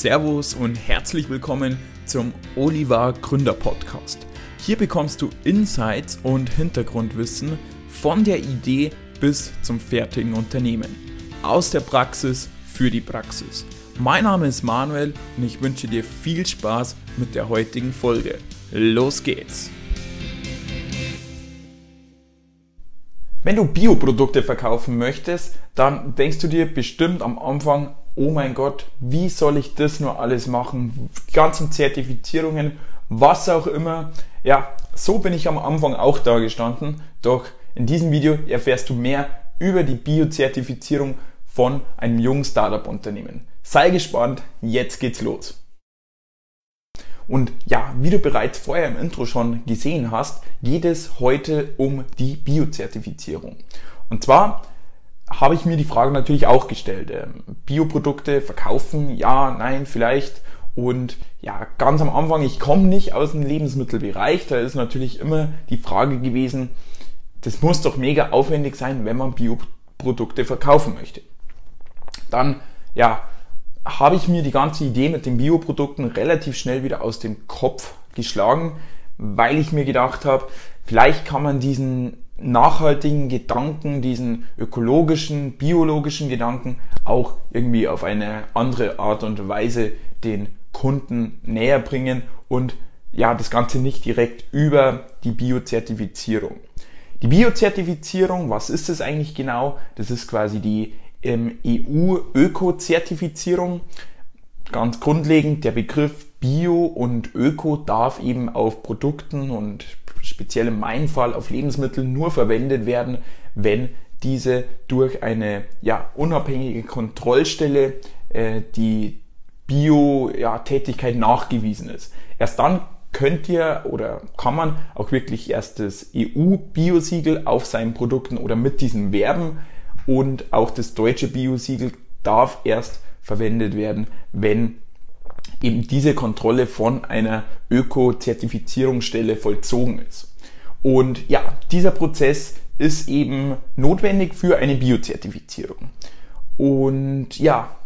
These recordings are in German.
Servus und herzlich willkommen zum Oliver Gründer Podcast. Hier bekommst du Insights und Hintergrundwissen von der Idee bis zum fertigen Unternehmen. Aus der Praxis für die Praxis. Mein Name ist Manuel und ich wünsche dir viel Spaß mit der heutigen Folge. Los geht's! Wenn du Bioprodukte verkaufen möchtest, dann denkst du dir bestimmt am Anfang, oh mein Gott, wie soll ich das nur alles machen? Die ganzen Zertifizierungen, was auch immer. Ja, so bin ich am Anfang auch da gestanden. Doch in diesem Video erfährst du mehr über die Biozertifizierung von einem jungen Startup-Unternehmen. Sei gespannt, jetzt geht's los. Und ja, wie du bereits vorher im Intro schon gesehen hast, geht es heute um die Biozertifizierung. Und zwar habe ich mir die Frage natürlich auch gestellt. Ähm, Bioprodukte verkaufen, ja, nein, vielleicht. Und ja, ganz am Anfang, ich komme nicht aus dem Lebensmittelbereich, da ist natürlich immer die Frage gewesen, das muss doch mega aufwendig sein, wenn man Bioprodukte verkaufen möchte. Dann, ja, habe ich mir die ganze Idee mit den Bioprodukten relativ schnell wieder aus dem Kopf geschlagen, weil ich mir gedacht habe, vielleicht kann man diesen nachhaltigen Gedanken, diesen ökologischen, biologischen Gedanken auch irgendwie auf eine andere Art und Weise den Kunden näher bringen und ja, das Ganze nicht direkt über die Biozertifizierung. Die Biozertifizierung, was ist es eigentlich genau? Das ist quasi die ähm, EU-Öko-Zertifizierung. Ganz grundlegend, der Begriff Bio und Öko darf eben auf Produkten und speziell in meinem Fall auf Lebensmittel nur verwendet werden, wenn diese durch eine ja, unabhängige Kontrollstelle äh, die Bio-Tätigkeit ja, nachgewiesen ist. Erst dann könnt ihr oder kann man auch wirklich erst das EU-Biosiegel auf seinen Produkten oder mit diesem werben und auch das deutsche Biosiegel darf erst verwendet werden, wenn eben diese Kontrolle von einer Öko-Zertifizierungsstelle vollzogen ist. Und ja, dieser Prozess ist eben notwendig für eine Biozertifizierung. Und ja,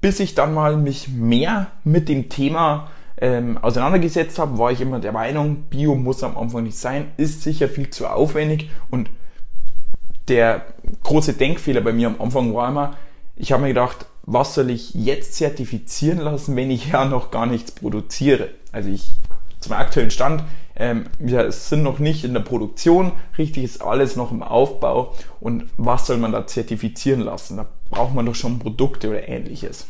bis ich dann mal mich mehr mit dem Thema ähm, auseinandergesetzt habe, war ich immer der Meinung, Bio muss am Anfang nicht sein, ist sicher viel zu aufwendig und der große Denkfehler bei mir am Anfang war immer, ich habe mir gedacht, was soll ich jetzt zertifizieren lassen, wenn ich ja noch gar nichts produziere? Also ich zum aktuellen Stand, ähm, wir sind noch nicht in der Produktion, richtig ist alles noch im Aufbau und was soll man da zertifizieren lassen? Da braucht man doch schon Produkte oder ähnliches.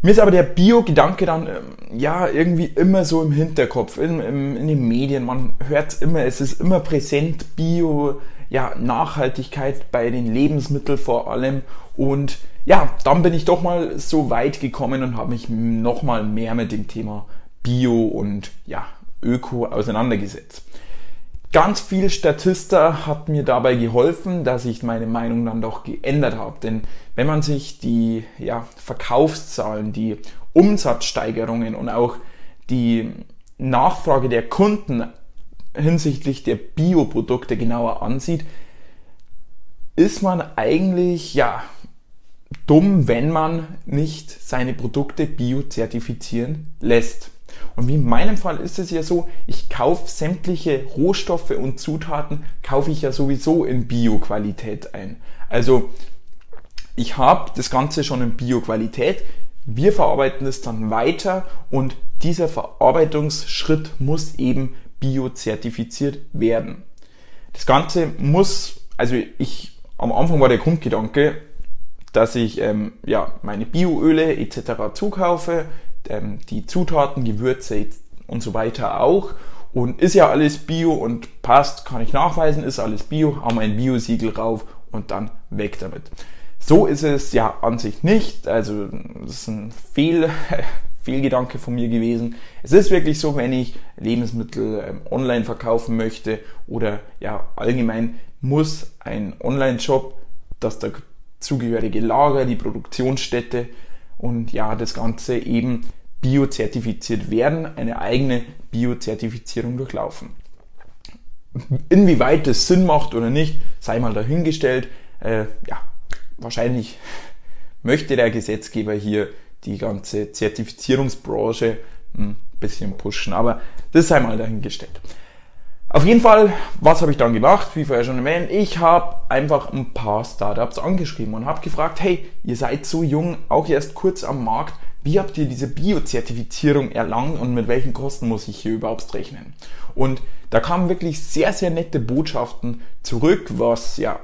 Mir ist aber der Bio-Gedanke dann ähm, ja irgendwie immer so im Hinterkopf, in, in, in den Medien, man hört es immer, es ist immer präsent, Bio, ja, Nachhaltigkeit bei den Lebensmitteln vor allem und ja, dann bin ich doch mal so weit gekommen und habe mich noch mal mehr mit dem Thema Bio und ja, Öko auseinandergesetzt. Ganz viel Statista hat mir dabei geholfen, dass ich meine Meinung dann doch geändert habe. Denn wenn man sich die ja, Verkaufszahlen, die Umsatzsteigerungen und auch die Nachfrage der Kunden hinsichtlich der Bioprodukte genauer ansieht, ist man eigentlich ja dumm, wenn man nicht seine Produkte biozertifizieren lässt. Und wie in meinem Fall ist es ja so, ich kaufe sämtliche Rohstoffe und Zutaten, kaufe ich ja sowieso in Bio-Qualität ein. Also ich habe das Ganze schon in Bio-Qualität, wir verarbeiten es dann weiter und dieser Verarbeitungsschritt muss eben biozertifiziert werden. Das Ganze muss, also ich, am Anfang war der Grundgedanke, dass ich ähm, ja, meine Bioöle etc. zukaufe, ähm, die Zutaten, Gewürze und so weiter auch. Und ist ja alles Bio und passt, kann ich nachweisen, ist alles Bio, haben ein Bio-Siegel rauf und dann weg damit. So ist es ja an sich nicht. Also das ist ein Fehl, Fehlgedanke von mir gewesen. Es ist wirklich so, wenn ich Lebensmittel ähm, online verkaufen möchte oder ja allgemein muss ein Online-Shop, das dazugehörige Lager, die Produktionsstätte und ja das Ganze eben biozertifiziert werden, eine eigene Biozertifizierung durchlaufen. Inwieweit das Sinn macht oder nicht, sei mal dahingestellt. Äh, ja, wahrscheinlich möchte der Gesetzgeber hier die ganze Zertifizierungsbranche ein bisschen pushen. Aber das sei mal dahingestellt. Auf jeden Fall, was habe ich dann gemacht? Wie vorher schon erwähnt, ich habe einfach ein paar Startups angeschrieben und habe gefragt, hey, ihr seid so jung, auch erst kurz am Markt, wie habt ihr diese Bio-Zertifizierung erlangt und mit welchen Kosten muss ich hier überhaupt rechnen? Und da kamen wirklich sehr, sehr nette Botschaften zurück, was ja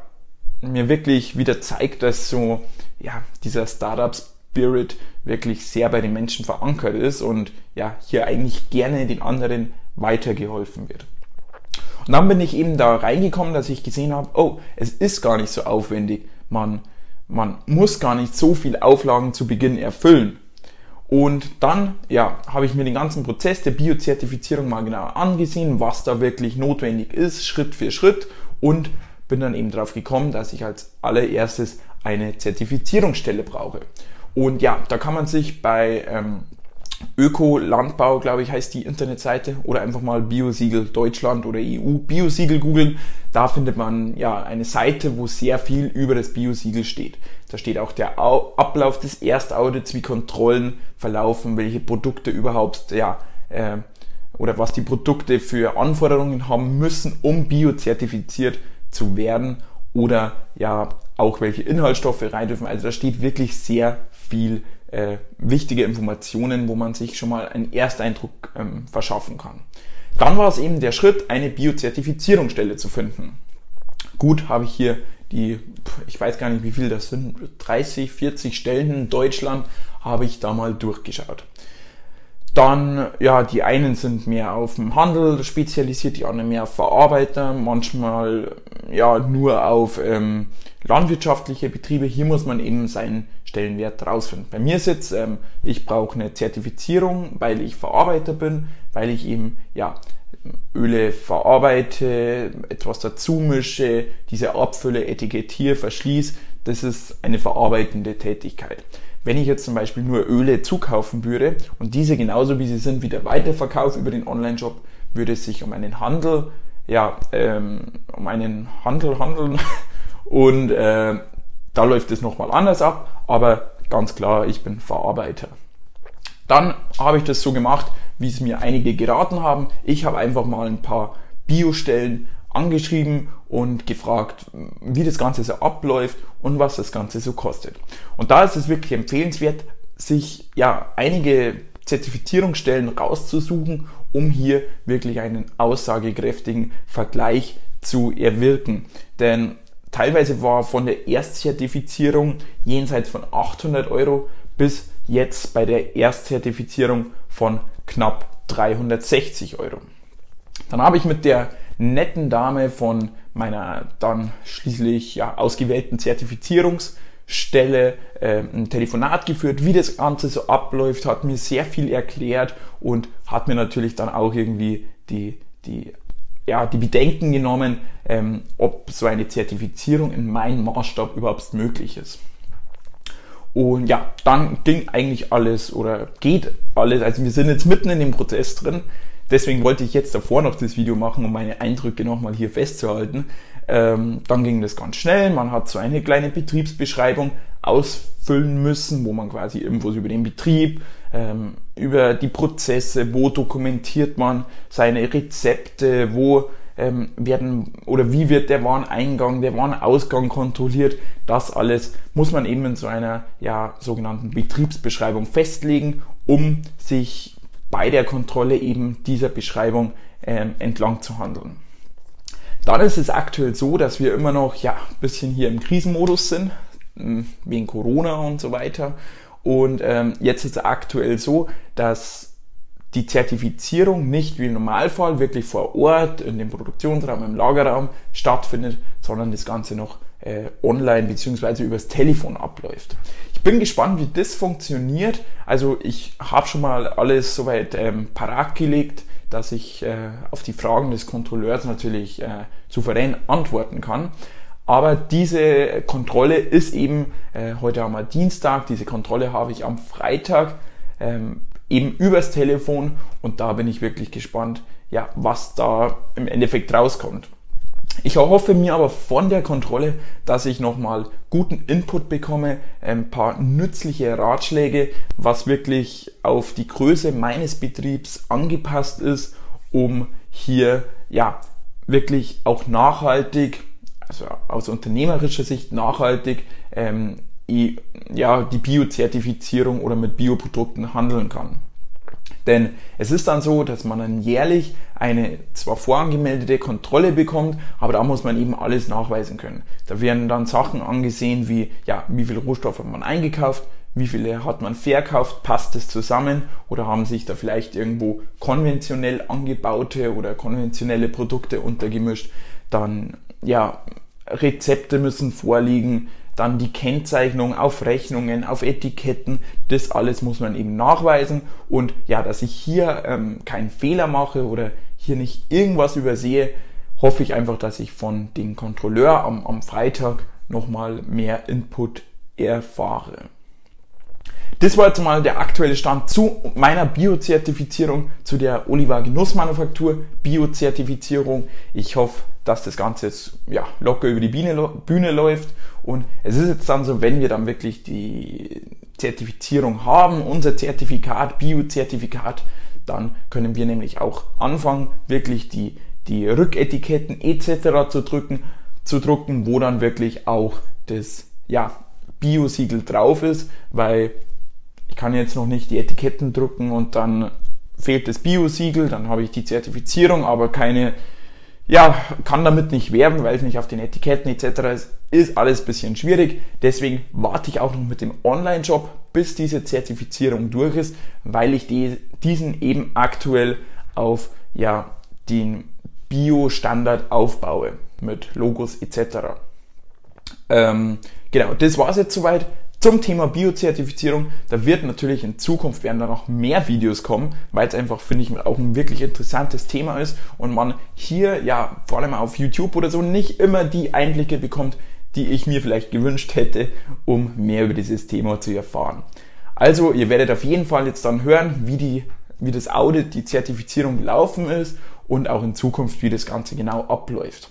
mir wirklich wieder zeigt, dass so ja, dieser Startup Spirit wirklich sehr bei den Menschen verankert ist und ja, hier eigentlich gerne den anderen weitergeholfen wird. Und dann bin ich eben da reingekommen, dass ich gesehen habe, oh, es ist gar nicht so aufwendig. Man, man muss gar nicht so viel Auflagen zu Beginn erfüllen. Und dann, ja, habe ich mir den ganzen Prozess der Biozertifizierung mal genau angesehen, was da wirklich notwendig ist, Schritt für Schritt und bin dann eben darauf gekommen, dass ich als allererstes eine Zertifizierungsstelle brauche. Und ja, da kann man sich bei ähm, Öko-Landbau, glaube ich, heißt die Internetseite oder einfach mal Biosiegel Deutschland oder EU Biosiegel googeln. Da findet man ja eine Seite, wo sehr viel über das Biosiegel steht. Da steht auch der Ablauf des Erstaudits, wie Kontrollen verlaufen, welche Produkte überhaupt, ja, äh, oder was die Produkte für Anforderungen haben müssen, um biozertifiziert zu werden oder ja auch welche Inhaltsstoffe rein dürfen. Also da steht wirklich sehr viel äh, wichtige Informationen, wo man sich schon mal einen Ersteindruck ähm, verschaffen kann. Dann war es eben der Schritt, eine Biozertifizierungsstelle zu finden. Gut, habe ich hier die, ich weiß gar nicht wie viel das sind, 30, 40 Stellen in Deutschland, habe ich da mal durchgeschaut. Dann, ja, die einen sind mehr auf dem Handel spezialisiert, die anderen mehr auf Verarbeiter, manchmal ja nur auf ähm, landwirtschaftliche Betriebe. Hier muss man eben seinen Stellenwert rausfinden. Bei mir ist jetzt, ähm, ich brauche eine Zertifizierung, weil ich Verarbeiter bin, weil ich eben ja Öle verarbeite, etwas dazu mische, diese Abfülle, etikettiere, verschließe. Das ist eine verarbeitende Tätigkeit. Wenn ich jetzt zum Beispiel nur Öle zukaufen würde und diese genauso wie sie sind wieder weiterverkaufe über den Online-Shop, würde es sich um einen Handel, ja, ähm, um einen Handel handeln und äh, da läuft es nochmal anders ab, aber ganz klar, ich bin Verarbeiter. Dann habe ich das so gemacht, wie es mir einige geraten haben. Ich habe einfach mal ein paar Biostellen angeschrieben und gefragt, wie das Ganze so abläuft und was das Ganze so kostet. Und da ist es wirklich empfehlenswert, sich ja einige Zertifizierungsstellen rauszusuchen, um hier wirklich einen aussagekräftigen Vergleich zu erwirken. Denn teilweise war von der Erstzertifizierung jenseits von 800 Euro bis jetzt bei der Erstzertifizierung von knapp 360 Euro. Dann habe ich mit der netten Dame von meiner dann schließlich ja, ausgewählten Zertifizierungsstelle äh, ein Telefonat geführt, wie das Ganze so abläuft, hat mir sehr viel erklärt und hat mir natürlich dann auch irgendwie die, die, ja, die Bedenken genommen, ähm, ob so eine Zertifizierung in meinem Maßstab überhaupt möglich ist. Und ja, dann ging eigentlich alles oder geht alles. Also wir sind jetzt mitten in dem Prozess drin. Deswegen wollte ich jetzt davor noch das Video machen, um meine Eindrücke nochmal hier festzuhalten. Ähm, dann ging das ganz schnell. Man hat so eine kleine Betriebsbeschreibung ausfüllen müssen, wo man quasi Infos über den Betrieb, ähm, über die Prozesse, wo dokumentiert man seine Rezepte, wo ähm, werden oder wie wird der Wareneingang, der Warenausgang kontrolliert. Das alles muss man eben in so einer ja, sogenannten Betriebsbeschreibung festlegen, um sich bei der Kontrolle eben dieser Beschreibung ähm, entlang zu handeln. Dann ist es aktuell so, dass wir immer noch ja ein bisschen hier im Krisenmodus sind, hm, wegen Corona und so weiter. Und ähm, jetzt ist es aktuell so, dass die Zertifizierung nicht wie im Normalfall wirklich vor Ort in dem Produktionsraum, im Lagerraum stattfindet, sondern das Ganze noch äh, online beziehungsweise übers Telefon abläuft. Ich bin gespannt, wie das funktioniert. Also ich habe schon mal alles soweit ähm, parat gelegt, dass ich äh, auf die Fragen des Kontrolleurs natürlich äh, souverän antworten kann. Aber diese Kontrolle ist eben, äh, heute haben wir Dienstag, diese Kontrolle habe ich am Freitag ähm, eben übers Telefon und da bin ich wirklich gespannt, ja, was da im Endeffekt rauskommt. Ich erhoffe mir aber von der Kontrolle, dass ich nochmal guten Input bekomme, ein paar nützliche Ratschläge, was wirklich auf die Größe meines Betriebs angepasst ist, um hier ja wirklich auch nachhaltig, also aus unternehmerischer Sicht nachhaltig, ähm, ja, die Biozertifizierung oder mit Bioprodukten handeln kann. Denn es ist dann so, dass man dann jährlich eine zwar vorangemeldete Kontrolle bekommt, aber da muss man eben alles nachweisen können. Da werden dann Sachen angesehen wie, ja, wie viel Rohstoffe hat man eingekauft, wie viele hat man verkauft, passt es zusammen oder haben sich da vielleicht irgendwo konventionell angebaute oder konventionelle Produkte untergemischt. Dann, ja, Rezepte müssen vorliegen, dann die Kennzeichnung auf Rechnungen, auf Etiketten, das alles muss man eben nachweisen und ja, dass ich hier ähm, keinen Fehler mache oder hier nicht irgendwas übersehe, hoffe ich einfach, dass ich von dem Kontrolleur am, am Freitag nochmal mehr Input erfahre. Das war jetzt mal der aktuelle Stand zu meiner Biozertifizierung, zu der Oliver Genussmanufaktur Biozertifizierung. Ich hoffe, dass das Ganze jetzt ja, locker über die Bühne, Bühne läuft. Und es ist jetzt dann so, wenn wir dann wirklich die Zertifizierung haben, unser Zertifikat, Biozertifikat, dann können wir nämlich auch anfangen, wirklich die, die Rücketiketten etc. zu drücken, zu drucken, wo dann wirklich auch das ja, Bio-Siegel drauf ist, weil ich kann jetzt noch nicht die Etiketten drucken und dann fehlt das Bio-Siegel, dann habe ich die Zertifizierung, aber keine, ja, kann damit nicht werben, weil es nicht auf den Etiketten etc. ist. Ist alles ein bisschen schwierig. Deswegen warte ich auch noch mit dem Online-Shop, bis diese Zertifizierung durch ist, weil ich die, diesen eben aktuell auf ja, den Bio-Standard aufbaue mit Logos etc. Ähm, genau, das war es jetzt soweit zum Thema Biozertifizierung. Da wird natürlich in Zukunft werden da noch mehr Videos kommen, weil es einfach, finde ich, auch ein wirklich interessantes Thema ist und man hier ja vor allem auf YouTube oder so nicht immer die Einblicke bekommt, die ich mir vielleicht gewünscht hätte, um mehr über dieses Thema zu erfahren. Also, ihr werdet auf jeden Fall jetzt dann hören, wie die, wie das Audit, die Zertifizierung gelaufen ist und auch in Zukunft, wie das Ganze genau abläuft.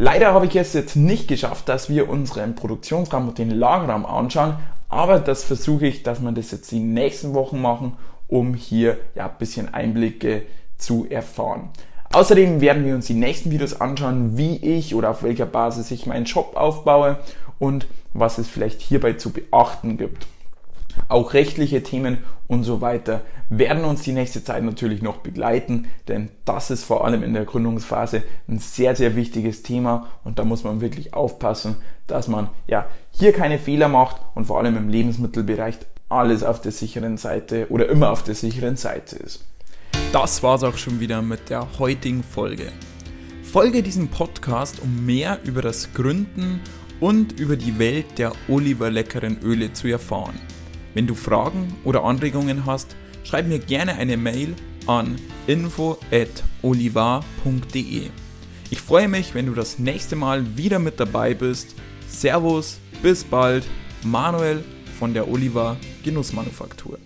Leider habe ich es jetzt nicht geschafft, dass wir unseren Produktionsraum und den Lagerraum anschauen, aber das versuche ich, dass wir das jetzt die nächsten Wochen machen, um hier ja ein bisschen Einblicke zu erfahren. Außerdem werden wir uns die nächsten Videos anschauen, wie ich oder auf welcher Basis ich meinen Shop aufbaue und was es vielleicht hierbei zu beachten gibt. Auch rechtliche Themen und so weiter werden uns die nächste Zeit natürlich noch begleiten, denn das ist vor allem in der Gründungsphase ein sehr, sehr wichtiges Thema und da muss man wirklich aufpassen, dass man ja hier keine Fehler macht und vor allem im Lebensmittelbereich alles auf der sicheren Seite oder immer auf der sicheren Seite ist. Das war's auch schon wieder mit der heutigen Folge. Folge diesem Podcast, um mehr über das Gründen und über die Welt der Oliver leckeren Öle zu erfahren. Wenn du Fragen oder Anregungen hast, schreib mir gerne eine Mail an info@olivar.de. Ich freue mich, wenn du das nächste Mal wieder mit dabei bist. Servus, bis bald, Manuel von der Oliver Genussmanufaktur.